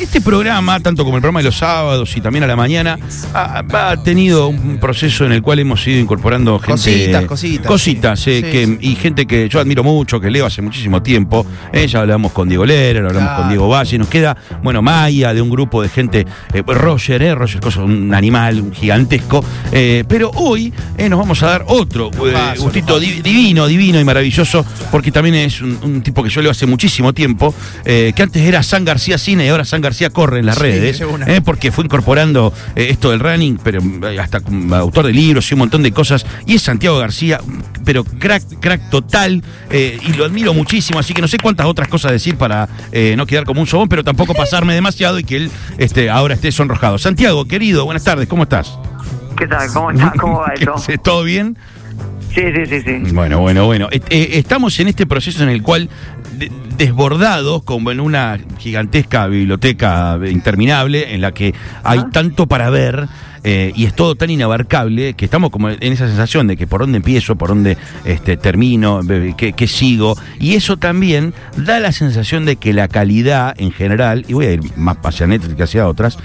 Este programa, tanto como el programa de los sábados y también a la mañana, ha, ha tenido un proceso en el cual hemos ido incorporando gente. Cositas, cositas, Cositas, sí. eh, Sí, que- sí. y gente que yo admiro mucho, que leo hace muchísimo tiempo. Eh, ya hablamos con Diego Lera, hablamos Claro. con Diego Valle. Nos queda, bueno, Maya, de un grupo de gente. eh, Roger, eh, Roger, cosa, un animal un gigantesco. Pero hoy nos vamos a dar otro Lujazo, gustito di- divino, divino y maravilloso, porque también es un, un tipo que yo leo hace muchísimo tiempo, que antes era San García Cine y ahora San García corre en las Sí, redes, eh, porque fue incorporando eh, esto del running, pero eh, hasta como autor de libros y un montón de cosas, y es Santiago García, pero crack, crack total, eh, y lo admiro muchísimo, así que no sé cuántas otras cosas decir para eh, no quedar como un sobón, pero tampoco pasarme demasiado y que él este, ahora esté sonrojado. Santiago, querido, buenas tardes, ¿cómo estás? ¿Qué tal? ¿Cómo está? ¿Cómo va ¿Qué eso? ¿Todo bien? Sí, sí, sí, sí. Bueno, bueno, bueno. Eh, eh, estamos en este proceso en el cual, de- desbordados, como en una gigantesca biblioteca interminable, en la que hay Ah. tanto para ver, eh, y es todo tan inabarcable, que estamos como en esa sensación de que por dónde empiezo, por dónde este, termino, qué, qué sigo. Y eso también da la sensación de que la calidad en general, y voy a ir más hacia Netflix que hacia otras,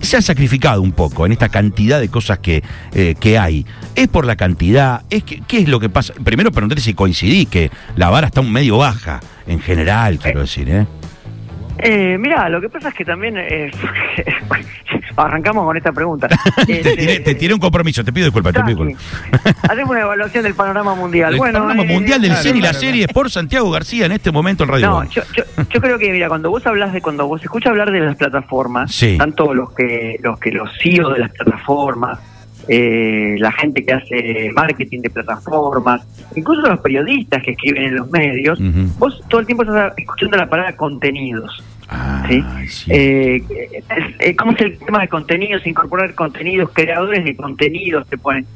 se ha sacrificado un poco en esta cantidad de cosas que, eh, que hay. ¿Es por la cantidad? ¿Es que, ¿Qué es lo que pasa? Primero pregunté si coincidí, que la vara está un medio baja, en general, quiero decir, ¿eh? Eh, mira, lo que pasa es que también eh, arrancamos con esta pregunta. te, Este, te tiré un compromiso, te pido disculpas, te pido. Hacemos una evaluación del panorama mundial. El bueno, panorama eh, mundial del claro, cine y la claro, serie es por Santiago García en este momento en Radio No, yo, yo, yo creo que mira, cuando vos hablas de cuando vos escuchas hablar de las plataformas, Sí. tanto los que los que los CEO de las plataformas, eh, la gente que hace marketing de plataformas, incluso los periodistas que escriben en los medios, vos todo el tiempo estás escuchando la palabra contenidos. ¿sí? sí. Eh, eh, ¿Cómo es el tema de contenidos? Incorporar contenidos, creadores de contenidos te ponen.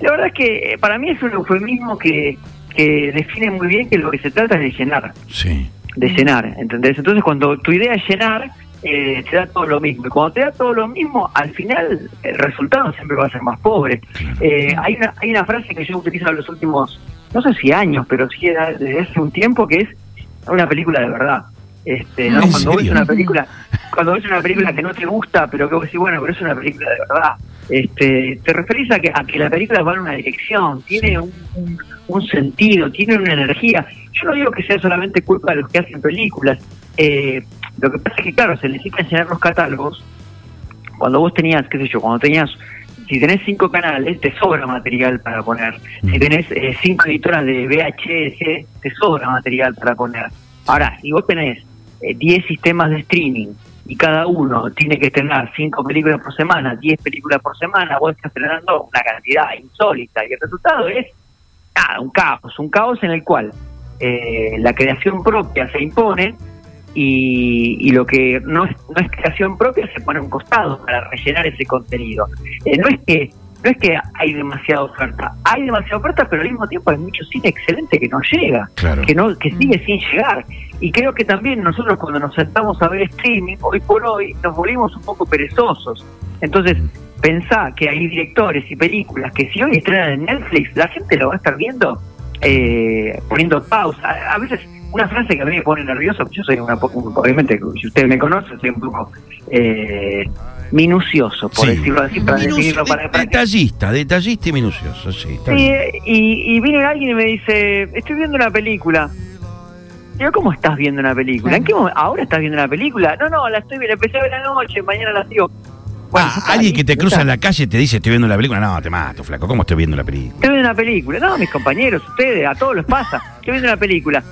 La verdad es que eh, para mí es un eufemismo que, que define muy bien que lo que se trata es de llenar, sí. de llenar, ¿entendés? Entonces cuando tu idea es llenar, eh, te da todo lo mismo. Y cuando te da todo lo mismo, al final el resultado siempre va a ser más pobre. Eh, hay, una, hay una frase que yo utilizo en los últimos, no sé si años, pero sí desde hace un tiempo, que es una película de verdad. Este, ¿no? ¿En Cuando ves serio? una película, cuando ves una película que no te gusta, pero que vos decís, bueno, pero es una película de verdad. Este, te referís a que, a que la película va en una dirección, tiene un, un- un sentido, tiene una energía. Yo no digo que sea solamente culpa de los que hacen películas. Eh, lo que pasa es que, claro, se necesitan llenar los catálogos. Cuando vos tenías, qué sé yo, cuando tenías, si tenés cinco canales, te sobra material para poner. Si Mm. tenés eh, cinco editoras de VHS, te sobra material para poner. Ahora, si vos tenés eh, 10 sistemas de streaming y cada uno tiene que estrenar cinco películas por semana, 10 películas por semana, vos estás estrenando una cantidad insólita y el resultado es nada, un caos, un caos en el cual eh, la creación propia se impone y, y lo que no es, no es creación propia se pone a un costado para rellenar ese contenido. Eh, no es que no es que hay demasiada oferta, hay demasiada oferta, pero al mismo tiempo hay mucho cine excelente que no llega, Claro. que no que sigue sin llegar. Y creo que también nosotros cuando nos sentamos a ver streaming, hoy por hoy, nos volvimos un poco perezosos. Entonces, pensá que hay directores y películas que si hoy estrenan en Netflix, la gente lo va a estar viendo eh, poniendo pausa. A, a veces, una frase que a mí me pone nervioso, yo soy una poco, obviamente, si ustedes me conocen, soy un poco eh, minucioso, por Sí. decirlo así, para Minucio- definirlo. Para, para detallista, detallista y minucioso, sí. está Sí, y, y viene alguien y me dice, estoy viendo una película. Digo, ¿cómo estás viendo una película? ¿En qué momento? ¿Ahora estás viendo una película? No, no, la estoy viendo, empecé a ver anoche, mañana la sigo. Bueno, Ah, alguien que te cruza en la calle y te dice estoy viendo la película. No, te mato, flaco. ¿Cómo estoy viendo la película? Estoy viendo una película. No, mis compañeros, ustedes, a todos les pasa. Estoy viendo una película.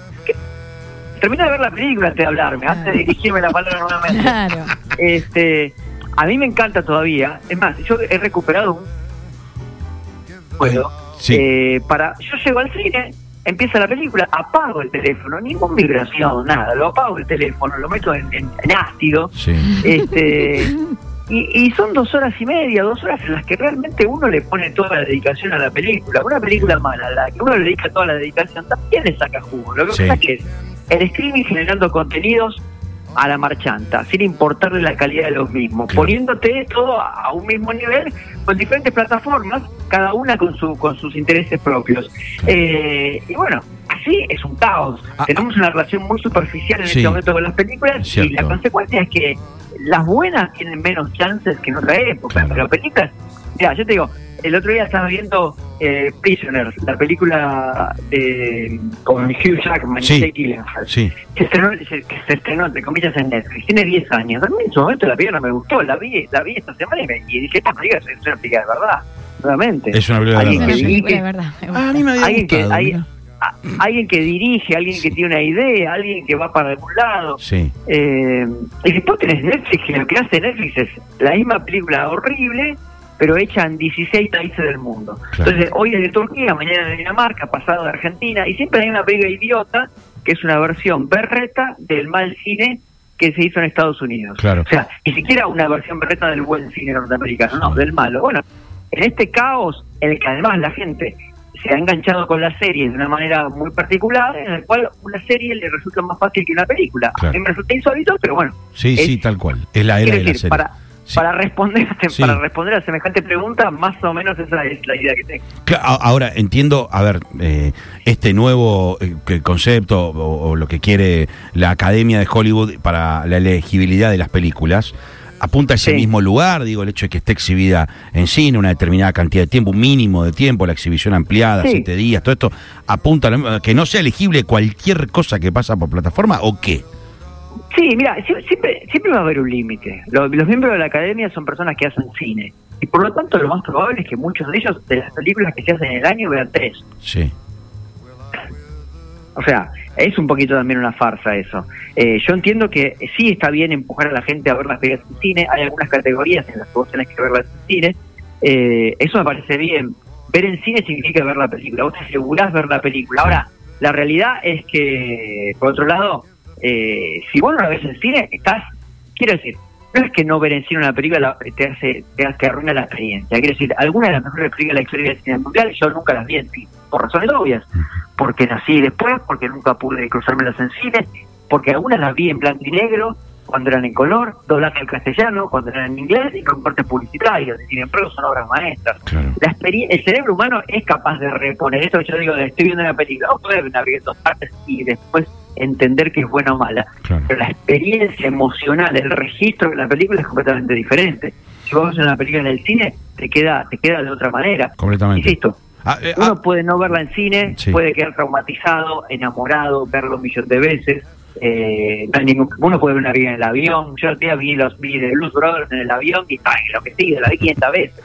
¿Qué? Termina de ver la película antes de hablarme, antes de dirigirme la palabra nuevamente. Claro. Este, a mí me encanta todavía. Es más, yo he recuperado un juego Sí. eh, para. Yo llego al cine, empieza la película, apago el teléfono, ninguna vibración, nada. Lo apago el teléfono, lo meto en, en- en ácido. Sí. Este, y, y son dos horas y media, dos horas en las que realmente uno le pone toda la dedicación a la película. Una película mala, a la que uno le dedica toda la dedicación, también le saca jugo. Lo que Sí. pasa es que el streaming generando contenidos a la marchanta, sin importarle la calidad de los mismos, Claro. poniéndote todo a, un mismo nivel con diferentes plataformas, cada una con su con sus intereses propios. Eh, y bueno, así es un caos. Ah, Tenemos una relación muy superficial en Sí. este momento con las películas y la consecuencia es que las buenas tienen menos chances que en otra época. Claro. Pero películas, mira, yo te digo, el otro día estaba viendo eh, Prisoners, la película de con Hugh Jackman Sí. y Jake Gyllenhaal. Sí, Se estrenó, se, que se estrenó, entre comillas, en Netflix. Tiene 10 años. A mí en su momento la película no me gustó. La vi, la vi esta semana y, me, y dije, esta película es una película de verdad. Nuevamente. es una película de verdad. que sí. verdad. Ah, a mí me había alguien que, hay- a- alguien que dirige, alguien que tiene una idea, alguien que va para algún lado. Sí, Eh, y después tenés Netflix, que lo que hace Netflix es la misma película horrible, pero hecha en 16 países del mundo. Claro. Entonces, hoy es de Turquía, mañana de Dinamarca, pasado de Argentina, y siempre hay una película idiota que es una versión berreta del mal cine que se hizo en Estados Unidos. Claro. O sea, ni siquiera una versión berreta del buen cine norteamericano, no, del malo. Bueno, en este caos, en el que además la gente se ha enganchado con la serie de una manera muy particular, en el cual una serie le resulta más fácil que una película. Claro. A mí me resulta insólito, pero bueno. sí, es- sí, tal cual. Es la era de la serie. para, Sí. para, responder, Sí. para responder a semejante pregunta, más o menos esa es la idea que tengo. Ahora, entiendo, a ver, eh, este nuevo eh, concepto o, o lo que quiere la Academia de Hollywood para la elegibilidad de las películas, apunta a ese Sí. mismo lugar, digo, el hecho de que esté exhibida en cine una determinada cantidad de tiempo, un mínimo de tiempo, la exhibición ampliada, siete días, todo esto, apunta a que no sea elegible cualquier cosa que pasa por plataforma o qué. Sí, mira, sie- siempre, siempre va a haber un límite. Los, los miembros de la academia son personas que hacen cine. Y por lo tanto, lo más probable es que muchos de ellos, de las películas que se hacen en el año, vean tres. Sí, O sea, es un poquito también una farsa eso. Eh, yo entiendo que sí está bien empujar a la gente a ver las películas en cine. Hay algunas categorías en las que vos tenés que verlas en cine. Eh, eso me parece bien. Ver en cine significa ver la película. Vos te asegurás ver la película. Ahora, la realidad es que, por otro lado, eh, si vos no la ves en cine, estás... Quiero decir, no es que no ver en cine una película la- te hace te, hace- te arruina la experiencia. Quiero decir, algunas de las mejores películas de la historia del cine mundial yo nunca las vi en cine, por razones obvias porque nací después, porque nunca pude cruzármelas en cine, porque algunas las vi en blanco y negro, cuando eran en color, doblaje al castellano, cuando eran en inglés y con cortes publicitarios, sin embargo son obras maestras. claro. La el cerebro humano es capaz de reponer eso que yo digo, de estoy viendo una película, poder ver una película en dos partes y después entender que es buena o mala. Claro. Pero la experiencia emocional, el registro de la película es completamente diferente. Si vos ves una película en el cine, te queda, te queda de otra manera. Completamente. Insisto, Ah, eh, uno ah, puede no verla en cine, Sí. puede quedar traumatizado, enamorado, verlo un millón de veces. Eh, no hay ningún- uno puede ver una vida en el avión. Yo el día vi los vi de Blues Brothers en el avión y está, en lo que sí, la vi 500 veces.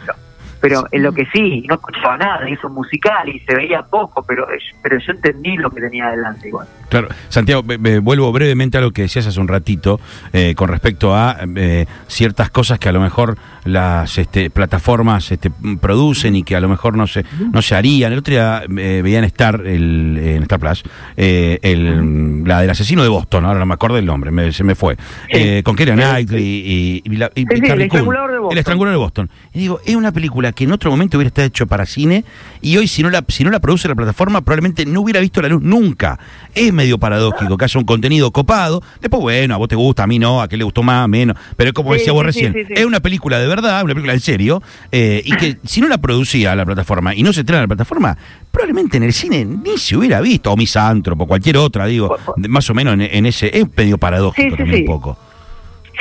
Pero en lo que sí, no escuchaba nada, hizo un musical y se veía poco, pero, pero yo entendí lo que tenía adelante igual. Claro, Santiago, me- me vuelvo brevemente a lo que decías hace un ratito eh, con respecto a eh, ciertas cosas que a lo mejor las este, plataformas este, producen y que a lo mejor no se no se harían. El otro día eh, veía en Star, el, en Star Plus, eh, el, la del asesino de Boston, ahora no me acuerdo el nombre, me- se me fue, eh, con Keira Knightley y, y, la- y- Sí, sí, El. Estrangulador de Boston. El estrangulador de Boston. Y digo, es una película que en otro momento hubiera estado hecho para cine y hoy si no la si no la produce la plataforma probablemente no hubiera visto la luz nunca. Es medio paradójico que haya un contenido copado. Después, bueno, a vos te gusta, a mí no, a qué le gustó más, menos. Pero como Sí, decía vos sí, recién, sí, es una película de verdad, una película en serio, eh, y que si no la producía la plataforma y no se estrena en la plataforma, probablemente en el cine ni se hubiera visto, o Misántropo, cualquier otra, digo, más o menos en, en ese, es medio paradójico también un poco.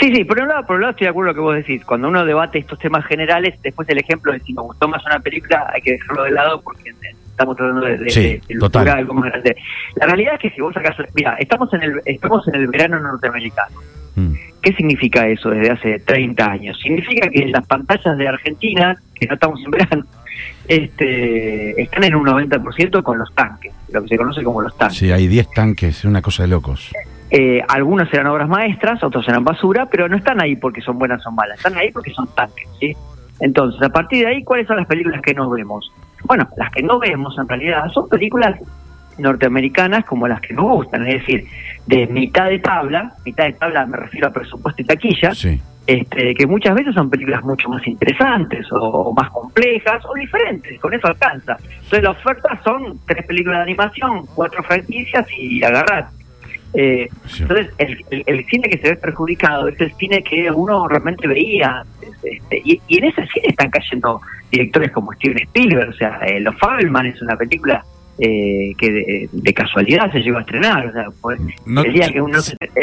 Sí, sí, por un lado, por un lado estoy de acuerdo con lo que vos decís. Cuando uno debate estos temas generales, después el ejemplo de si me gustó más una película, hay que dejarlo de lado porque estamos tratando de, de, Sí, de- de total. algo más grande. La realidad es que si vos sacás, mira, estamos en el estamos en el verano norteamericano. Mm. ¿Qué significa eso desde hace 30 años? Significa que las pantallas de Argentina, que no estamos en verano, este, están en un 90% con los tanques, lo que se conoce como los tanques. Sí, hay 10 tanques, es una cosa de locos. Eh, algunos serán obras maestras, otros serán basura, pero no están ahí porque son buenas o malas, están ahí porque son tanques, ¿sí? Entonces, a partir de ahí, ¿cuáles son las películas que no vemos? Bueno, las que no vemos en realidad son películas norteamericanas como las que nos gustan, es decir, de mitad de tabla, mitad de tabla me refiero a presupuesto y taquilla, Sí. este, que muchas veces son películas mucho más interesantes o, o más complejas o diferentes, con eso alcanza. Entonces la oferta son tres películas de animación, cuatro franquicias y agarrar. Eh, Sí. entonces el, el- el cine que se ve perjudicado es el cine que uno realmente veía este, y, y en ese cine están cayendo directores como Steven Spielberg, o sea, eh, Los Fabelman es una película eh, que de, casualidad se llegó a estrenar. O sea, pues, no, el día que uno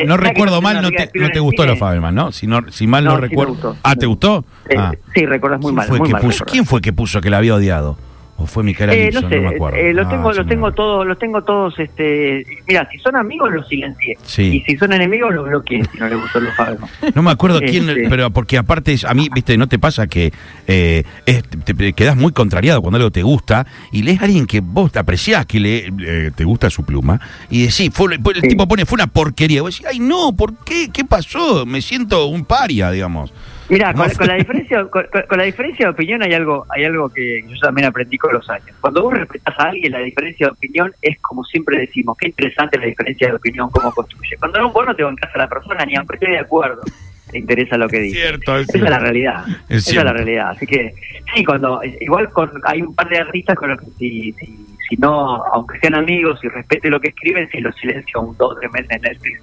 no recuerdo mal, no te, no te gustó los Faberman, ¿no? Si, no, si mal no, recuerdo. ah, ¿te gustó? ah. Sí, recuerdas muy mal. Fue muy mal puso, ¿Quién fue que puso que la había odiado? ¿O fue Micaela eh, no, sé, no me acuerdo. Eh, lo ah, tengo, lo tengo todos, los tengo todos, este, mira, si son amigos los silencié. Sí. Y si son enemigos los bloqueé, si no les gustó los Faberman. No me acuerdo quién, este. pero porque aparte a mí, viste, no te pasa que eh, te, quedas muy contrariado cuando algo te gusta y lees a alguien que vos te apreciás, que le, te gusta su pluma, y decís, fue, el tipo pone, fue una porquería. Vos decís, ay no, ¿por qué? ¿Qué pasó? Me siento un paria, digamos. Mira, con, la diferencia, con, la diferencia de opinión hay algo, hay algo que yo también aprendí con los años. Cuando vos respetas a alguien, la diferencia de opinión es como siempre decimos, qué interesante la diferencia de opinión, cómo construye. Cuando no, vos no te bancas a la persona, ni aunque esté de acuerdo, te interesa lo que dice. Cierto, Esa es la realidad. Esa es la realidad. Así que, sí, cuando, igual con, hay un par de artistas con los que si, si, si no, aunque sean amigos y respete lo que escriben, si los silencio un dos, tres meses en Netflix,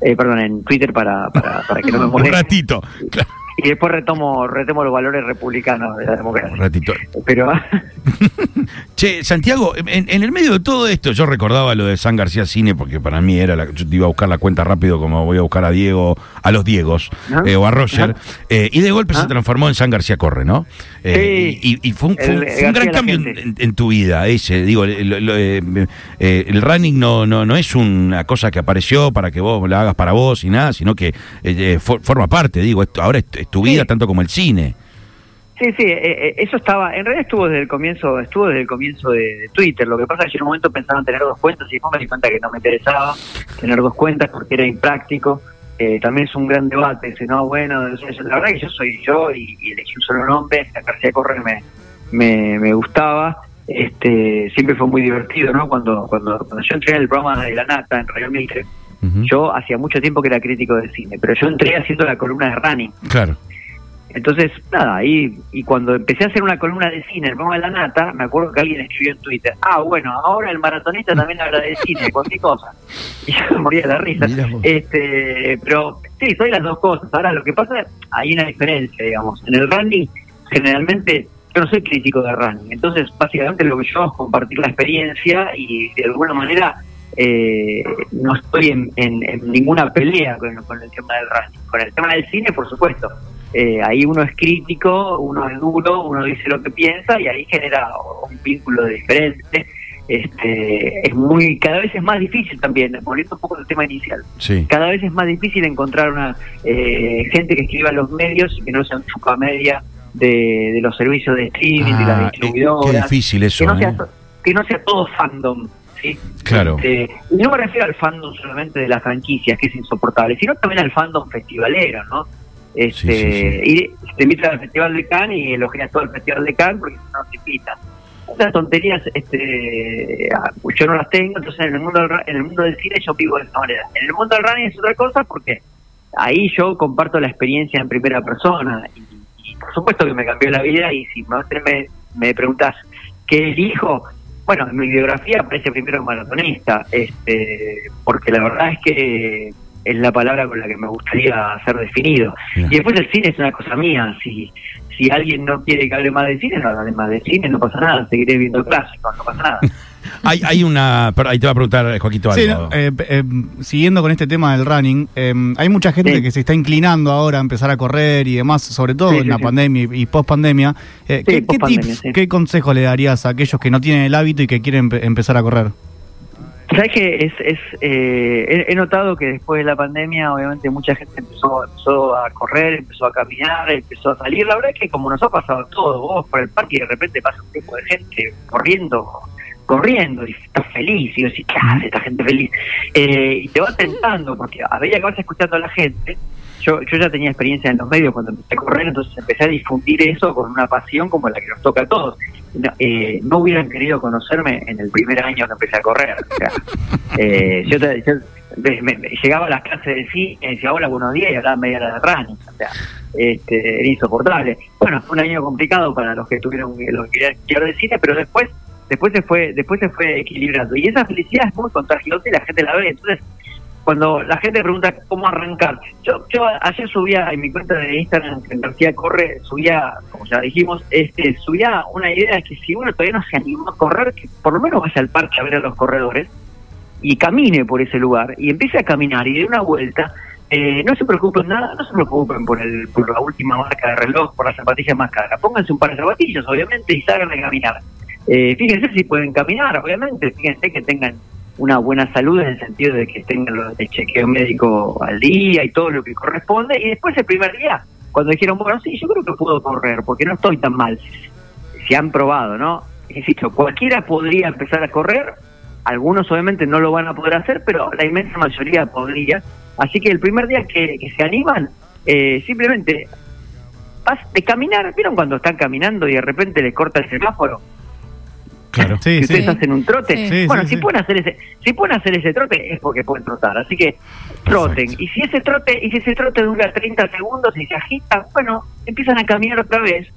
eh, perdón, en Twitter para, para, para que no me molesten. un ratito, claro y después retomo retomo los valores republicanos de la democracia. Un ratito. Pero Che, Santiago, en, el medio de todo esto, yo recordaba lo de San García Cine, porque para mí era la, yo iba a buscar la cuenta rápido como voy a buscar a Diego, a los Diegos, eh, o a Roger, eh, y de golpe se transformó en San García Corre, ¿no? Eh, y, fue un, gran cambio en, tu vida, ese, digo, el running no, no, no es una cosa que apareció para que vos la hagas para vos y nada, sino que forma parte, digo, esto, ahora es tu vida tanto como el cine. Sí, sí, eh, eh, eso estaba, en realidad estuvo desde el comienzo, estuvo desde el comienzo de, Twitter. Lo que pasa es que en un momento pensaban tener dos cuentas y después me di cuenta que no me interesaba tener dos cuentas porque era impráctico. Eh, también es un gran debate, dice, no, bueno, la verdad que yo soy yo y, elegí un solo nombre, la García Corre me, me, me, gustaba. Este, siempre fue muy divertido, ¿no? Cuando, cuando, cuando yo entré en el programa de La Nata en Radio Mitre, yo hacía mucho tiempo que era crítico de cine, pero yo entré haciendo la columna de running. Claro. Entonces, nada, y, y cuando empecé a hacer una columna de cine, el programa de la nata, me acuerdo que alguien escribió en Twitter, ah, bueno, ahora el maratonista también habla de cine, cualquier cosa. Y yo me moría de la risa. Este, pero sí, soy las dos cosas. Ahora, lo que pasa, hay una diferencia, digamos. En el running, generalmente, yo no soy crítico de running. Entonces, básicamente lo que yo hago es compartir la experiencia y de alguna manera eh, no estoy en, en, ninguna pelea con, con, el tema del running. Con el tema del cine, por supuesto. Eh, ahí uno es crítico, uno es duro, uno dice lo que piensa y ahí genera un vínculo diferente. Este, es muy cada vez es más difícil también volviendo un poco al tema inicial cada vez es más difícil encontrar una eh, gente que escriba en los medios y que no sea un chupa media de, los servicios de streaming de las ah, distribuidoras qué difícil eso que no, sea, que no sea todo fandom Claro. Este, y no me refiero al fandom solamente de las franquicias, que es insoportable, sino también al fandom festivalero, ¿no? Este, Y te invitan al Festival de Cannes y elogias todo el Festival de Cannes porque no te invitan. Esas tonterías este, ah, yo no las tengo, entonces en el mundo del, en el mundo del cine yo vivo de esa manera. En el mundo del running es otra cosa porque ahí yo comparto la experiencia en primera persona y, por supuesto que me cambió la vida y si me, me preguntas qué elijo, bueno, en mi biografía aparece primero maratonista, este, porque la verdad es que es la palabra con la que me gustaría ser definido. Y después el cine es una cosa mía, si si alguien no quiere que hable más de cine, no hable más de cine, no pasa nada, seguiré viendo clásicos, no pasa nada. hay, hay una. Pero ahí te va a preguntar, Joaquito, algo. Sí, eh, eh, siguiendo con este tema del running, eh, hay mucha gente que se está inclinando ahora a empezar a correr y demás, sobre todo en la pandemia y post pandemia. ¿qué, ¿qué, tips, qué consejo le darías a aquellos que no tienen el hábito y que quieren empezar a correr? Sabes que es, es eh, he, notado que después de la pandemia, obviamente mucha gente empezó, empezó a correr, empezó a caminar, empezó a salir. La verdad es que como nos ha pasado todo, vos por el parque y de repente pasa un grupo de gente corriendo, corriendo y estás feliz y decís, ¿qué hace esta gente feliz? Eh, y te va tentando porque a medida que vas escuchando a la gente, yo, yo ya tenía experiencia en los medios cuando empecé a correr, entonces empecé a difundir eso con una pasión como la que nos toca a todos. No, eh, no hubieran querido conocerme en el primer año que empecé a correr. O sea, eh, yo, me, llegaba a las clases de cine, decía hola, buenos días, y hablaba media hora de running. O sea, este, era insoportable. Bueno, fue un año complicado para los que tuvieron los que querían de cine, pero después después se fue después se fue equilibrando y esa felicidad es muy contagiosa y la gente la ve entonces cuando la gente pregunta cómo arrancar, yo, yo ayer subía en mi cuenta de Instagram, en García Corre, subía, como ya dijimos, este, subía una idea que si uno todavía no se animó a correr, que por lo menos vaya al parque a ver a los corredores y camine por ese lugar y empiece a caminar y de una vuelta, eh, no se preocupen nada, no se preocupen por, el, por la última marca de reloj, por las zapatillas más caras. Pónganse un par de zapatillas, obviamente, y salgan a caminar. Eh, fíjense si pueden caminar, obviamente, fíjense que tengan una buena salud en el sentido de que tengan el chequeo médico al día y todo lo que corresponde. Y después el primer día, cuando dijeron, bueno, sí, yo creo que puedo correr porque no estoy tan mal. Se han probado, ¿no? Insisto, cualquiera podría empezar a correr, algunos obviamente no lo van a poder hacer, pero la inmensa mayoría podría. Así que el primer día que, se animan, eh, simplemente de caminar, ¿vieron cuando están caminando y de repente les corta el semáforo? Claro. Sí, ustedes hacen un trote. bueno, si pueden hacer ese, si pueden hacer ese trote es porque pueden trotar. Así que troten. Y si ese trote, y si ese trote dura 30 segundos y se agita, bueno, empiezan a caminar otra vez.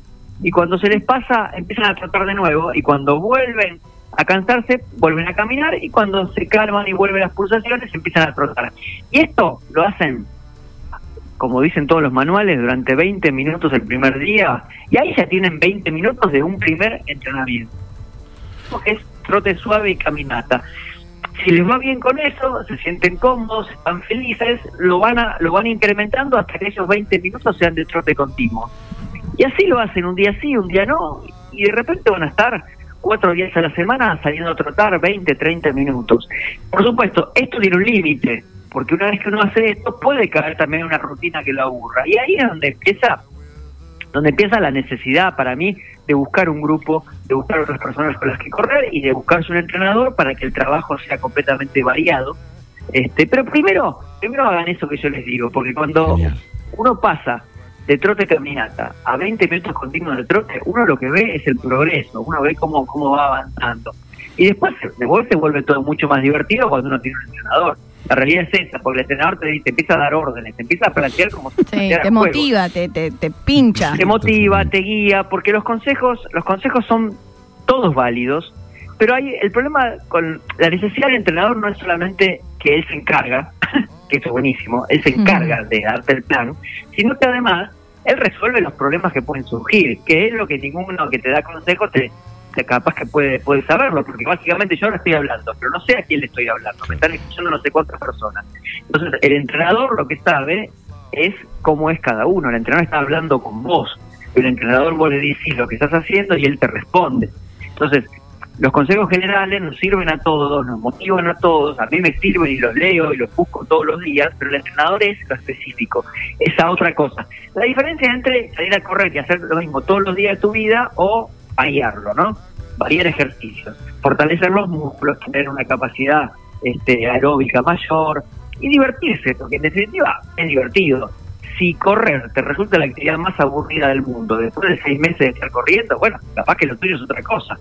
Y cuando se les pasa, empiezan a trotar de nuevo. Y cuando vuelven a cansarse, vuelven a caminar. Y cuando se calman y vuelven las pulsaciones, empiezan a trotar. Y esto lo hacen como dicen todos los manuales, durante 20 minutos el primer día, y ahí ya tienen 20 minutos de un primer entrenamiento es trote suave y caminata. Si les va bien con eso, se sienten cómodos, están felices, lo van a, lo van incrementando hasta que esos 20 minutos sean de trote continuo. Y así lo hacen un día sí, un día no, y de repente van a estar cuatro días a la semana saliendo a trotar 20, 30 minutos. Por supuesto, esto tiene un límite, porque una vez que uno hace esto puede caer también en una rutina que lo aburra. Y ahí es donde empieza donde empieza la necesidad para mí de buscar un grupo, de buscar otras personas con las que correr y de buscarse un entrenador para que el trabajo sea completamente variado. Este, pero primero, primero hagan eso que yo les digo, porque cuando uno pasa de trote caminata a 20 minutos continuos de trote, uno lo que ve es el progreso, uno ve cómo, cómo va avanzando. Y después, después se vuelve todo mucho más divertido cuando uno tiene un entrenador. La realidad es esa, porque el entrenador te, te empieza a dar órdenes, te empieza a plantear como si sí, te motiva, te, te, te, pincha. Te motiva, te guía, porque los consejos, los consejos son todos válidos, pero hay el problema con la necesidad del entrenador no es solamente que él se encarga, que eso es buenísimo, él se encarga de darte el plan, sino que además él resuelve los problemas que pueden surgir, que es lo que ninguno que te da consejos te, capaz que puede, puede saberlo, porque básicamente yo ahora estoy hablando, pero no sé a quién le estoy hablando, me están escuchando no sé cuántas personas. Entonces, el entrenador lo que sabe es cómo es cada uno, el entrenador está hablando con vos, el entrenador vos le dices lo que estás haciendo y él te responde. Entonces, los consejos generales nos sirven a todos, nos motivan a todos, a mí me sirven y los leo y los busco todos los días, pero el entrenador es lo específico, esa otra cosa. La diferencia entre salir a correr y hacer lo mismo todos los días de tu vida o variarlo, ¿no? Variar ejercicios, fortalecer los músculos, tener una capacidad este, aeróbica mayor y divertirse, porque en definitiva es divertido. Si correr te resulta la actividad más aburrida del mundo después de seis meses de estar corriendo, bueno, capaz que lo tuyo es otra cosa,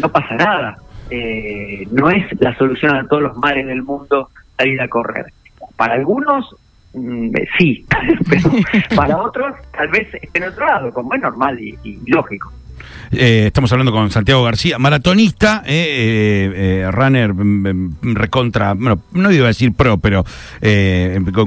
no pasa nada. Eh, no es la solución a todos los males del mundo salir a correr. Para algunos mm, sí, pero para otros tal vez esté en otro lado, como es normal y lógico. Eh, estamos hablando con Santiago García, maratonista, eh, eh, runner mm, mm, recontra, bueno, no iba a decir pro, pero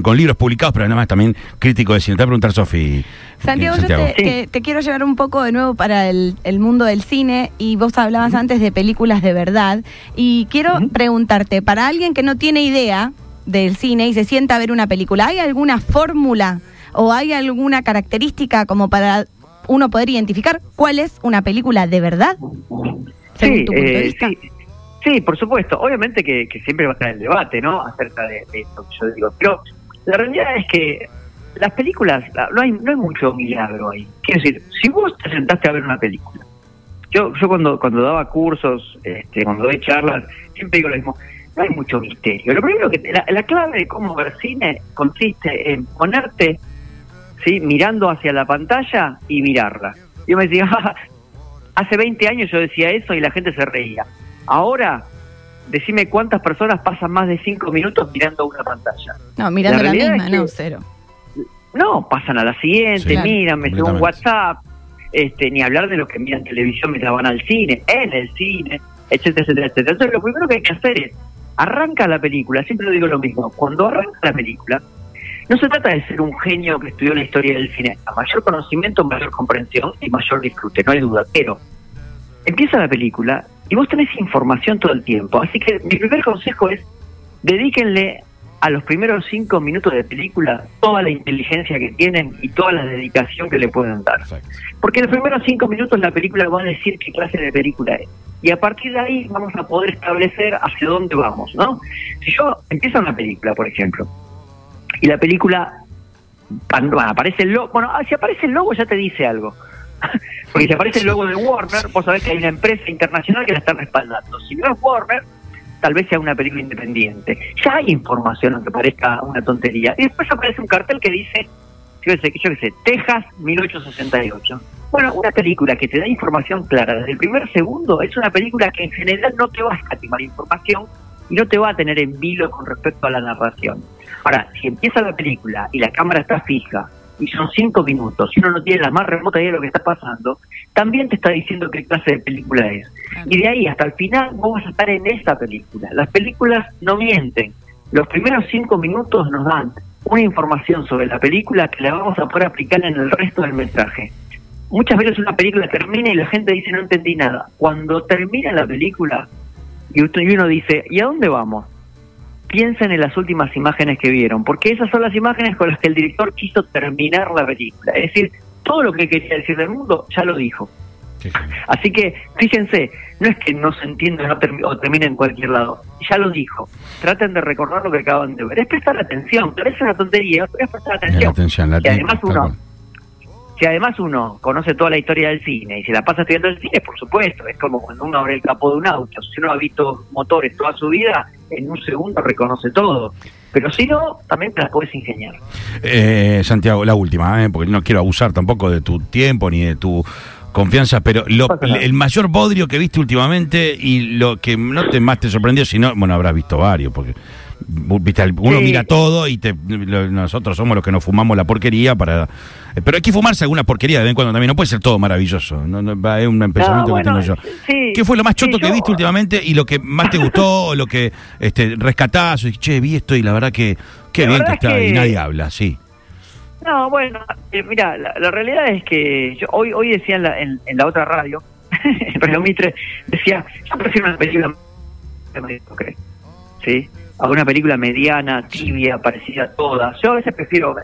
con, libros publicados, pero además también crítico de cine. Te voy a preguntar, Sofi. Santiago, yo te, quiero llevar un poco de nuevo para el, mundo del cine y vos hablabas antes de películas de verdad y quiero preguntarte, para alguien que no tiene idea del cine y se sienta a ver una película, ¿hay alguna fórmula o hay alguna característica como para uno poder identificar cuál es una película de verdad, sí, eh, Sí. por supuesto. Obviamente que, siempre va a estar el debate, ¿no? Acerca de, esto que yo digo. Pero la realidad es que las películas, no hay, no hay mucho milagro ahí. Quiero decir, si vos te sentaste a ver una película, yo, yo cuando, cuando daba cursos, este, cuando doy charlas, siempre digo lo mismo, no hay mucho misterio. Lo primero que la, la clave de cómo ver cine consiste en ponerte ¿sí? mirando hacia la pantalla y mirarla. Yo me decía, hace 20 años yo decía eso y la gente se reía. Ahora, decime cuántas personas pasan más de 5 minutos mirando una pantalla. No, mirando la, misma, no, cero. No, pasan a la siguiente, miran, me un WhatsApp, este, ni hablar de los que miran televisión mientras van al cine, en el cine, etcétera, etcétera, etcétera. Entonces, lo primero que hay que hacer es arranca la película, siempre digo lo mismo, cuando arranca la película, no se trata de ser un genio que estudió la historia del cine. A mayor conocimiento, mayor comprensión y mayor disfrute, no hay duda. Pero empieza la película y vos tenés información todo el tiempo. Así que mi primer consejo es dedíquenle a los primeros cinco minutos de película toda la inteligencia que tienen y toda la dedicación que le pueden dar. Porque en los primeros cinco minutos la película va a decir qué clase de película es. Y a partir de ahí vamos a poder establecer hacia dónde vamos, ¿no? Si yo empiezo una película, por ejemplo, y la película aparece el logo, bueno, ah, si aparece el logo ya te dice algo. Porque si aparece el logo de Warner, vos sabés que hay una empresa internacional que la está respaldando. Si no es Warner, tal vez sea una película independiente. Ya hay información, aunque parezca una tontería. Y después aparece un cartel que dice, yo qué sé, yo qué sé, Texas 1868. Bueno, una película que te da información clara desde el primer segundo es una película que en general no te va a escatimar información y no te va a tener en vilo con respecto a la narración. Ahora, si empieza la película y la cámara está fija y son cinco minutos y uno no tiene la más remota idea de lo que está pasando, también te está diciendo qué clase de película es. Y de ahí hasta el final vamos a estar en esta película. Las películas no mienten. Los primeros cinco minutos nos dan una información sobre la película que la vamos a poder aplicar en el resto del mensaje. Muchas veces una película termina y la gente dice no entendí nada. Cuando termina la película y uno dice, ¿y a dónde vamos? Piensen en las últimas imágenes que vieron, porque esas son las imágenes con las que el director quiso terminar la película. Es decir, todo lo que quería decir del mundo ya lo dijo. Así que fíjense, no es que no se entienda o termine en cualquier lado, ya lo dijo. Traten de recordar lo que acaban de ver. Es prestar atención, parece una tontería, pero es prestar atención. y además uno, si además uno conoce toda la historia del cine y se la pasa estudiando el cine, por supuesto, es como cuando uno abre el capó de un auto. Si uno ha visto motores toda su vida, en un segundo reconoce todo. Pero si no, también te las puedes ingeniar. Eh, Santiago, la última, ¿eh? porque no quiero abusar tampoco de tu tiempo ni de tu confianza, pero el mayor bodrio que viste últimamente y lo que no te más te sorprendió, sino, bueno, habrás visto varios, porque uno mira todo y te, nosotros somos los que nos fumamos la porquería para... Pero hay que fumarse alguna porquería de vez en cuando también, no puede ser todo maravilloso, no, es un pensamiento que tengo yo. ¿Qué fue lo más choto que viste últimamente y lo que más te gustó, lo que este, rescatás, y, che, vi esto y la verdad que qué bien que está y nadie habla, sí. No, bueno, eh, mira, la, realidad es que yo hoy hoy decía en la, en, la otra radio, pero Mitre decía, yo prefiero una película ¿sí? A una película mediana, tibia, parecida a todas. Yo a veces prefiero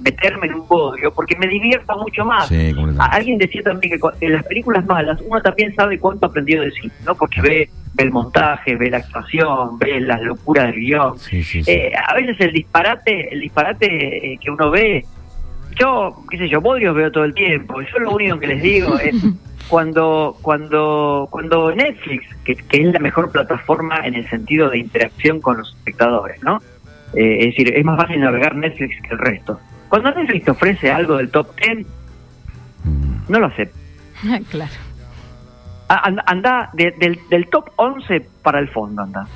meterme en un podio porque me divierta mucho más. Alguien decía también que en las películas malas uno también sabe cuánto aprendió de sí, ¿no? Porque ve, el montaje, ve la actuación, ve las locuras del guion. Eh, a veces el disparate, el disparate eh, que uno ve, yo, qué sé yo, podios veo todo el tiempo. Yo lo único que les digo es cuando cuando cuando Netflix, que, es la mejor plataforma en el sentido de interacción con los espectadores, ¿no? Eh, es decir, es más fácil navegar Netflix que el resto. Cuando Netflix te ofrece algo del top 10, no lo acepto. claro. Anda, del, del top 11 para el fondo, anda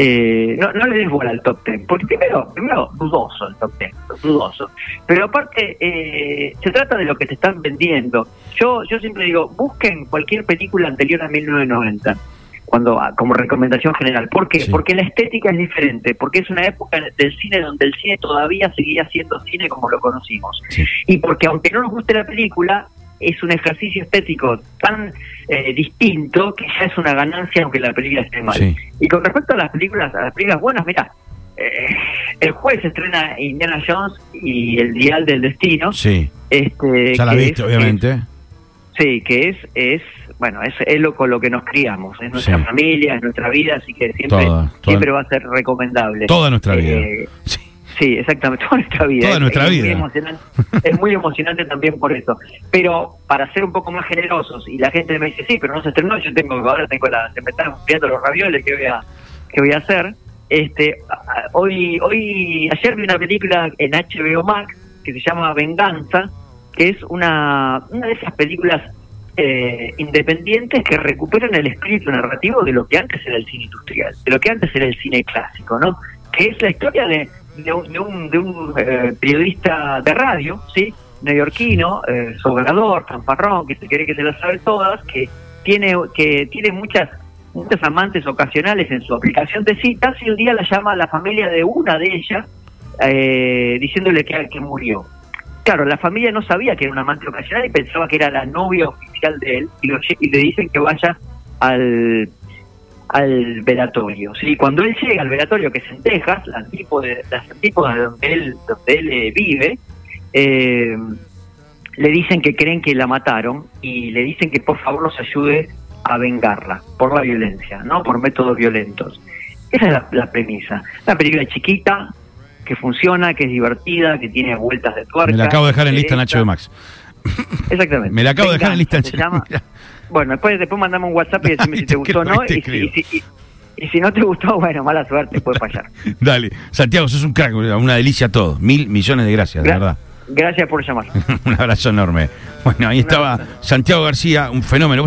eh, no, no le des bola al top ten, porque primero, primero dudoso el top ten, dudoso. Pero aparte, eh, se trata de lo que te están vendiendo. Yo, yo siempre digo, busquen cualquier película anterior a 1990 cuando ah, como recomendación general. ¿Por qué? Porque la estética es diferente, porque es una época del cine donde el cine todavía seguía siendo cine como lo conocimos. Y porque aunque no nos guste la película, es un ejercicio estético tan eh, distinto que ya es una ganancia aunque la película esté mal. Y con respecto a las películas, a las películas buenas, mira, eh, el jueves estrena Indiana Jones y el Dial del Destino. Sí. Este, ya la viste, obviamente. sí, que es, es bueno, es, es lo con lo que nos criamos, es nuestra familia, es nuestra vida, así que siempre, siempre va a ser recomendable. Toda nuestra vida. Eh, sí. Sí, exactamente, toda nuestra vida. Toda nuestra es, vida. Muy es muy emocionante también por eso. Pero para ser un poco más generosos, y la gente me dice, sí, pero no se estrenó, yo tengo, ahora tengo la, se me están viendo los ravioles que voy a, que voy a hacer. Este, hoy, hoy, ayer vi una película en HBO Max que se llama Venganza, que es una, una de esas películas eh, independientes que recuperan el espíritu narrativo de lo que antes era el cine industrial, de lo que antes era el cine clásico, ¿no? Que es la historia de de un, de un, eh, periodista de radio, ¿sí? neoyorquino, eh, sobrador, fanfarrón, que se quiere que se las sabe todas, que tiene, que tiene muchas muchas amantes ocasionales en su aplicación de citas y un día la llama a la familia de una de ellas eh, diciéndole que, que murió. Claro, la familia no sabía que era un amante ocasional y pensaba que era la novia oficial de él y, y le dicen que vaya al al velatorio. ¿sí? Cuando él llega al velatorio, que es en Texas, las antípodas, de donde él, donde él eh, vive, eh, le dicen que creen que la mataron y le dicen que por favor los ayude a vengarla por la violencia, ¿no? Por métodos violentos. Esa es la, premisa. Una película chiquita, que funciona, que es divertida, que tiene vueltas de tuerca. Me la acabo de dejar en lista en HBO Max. Exactamente. Me la acabo de dejar en lista en bueno, después, después mandame un WhatsApp y decime si te gustó o no. Y si, no te gustó, bueno, mala suerte, puede fallar. Dale. Santiago, sos un crack, una delicia todo. Mil millones de gracias, de verdad. Gracias por llamar. un abrazo enorme. Bueno, ahí estaba Santiago García, un fenómeno.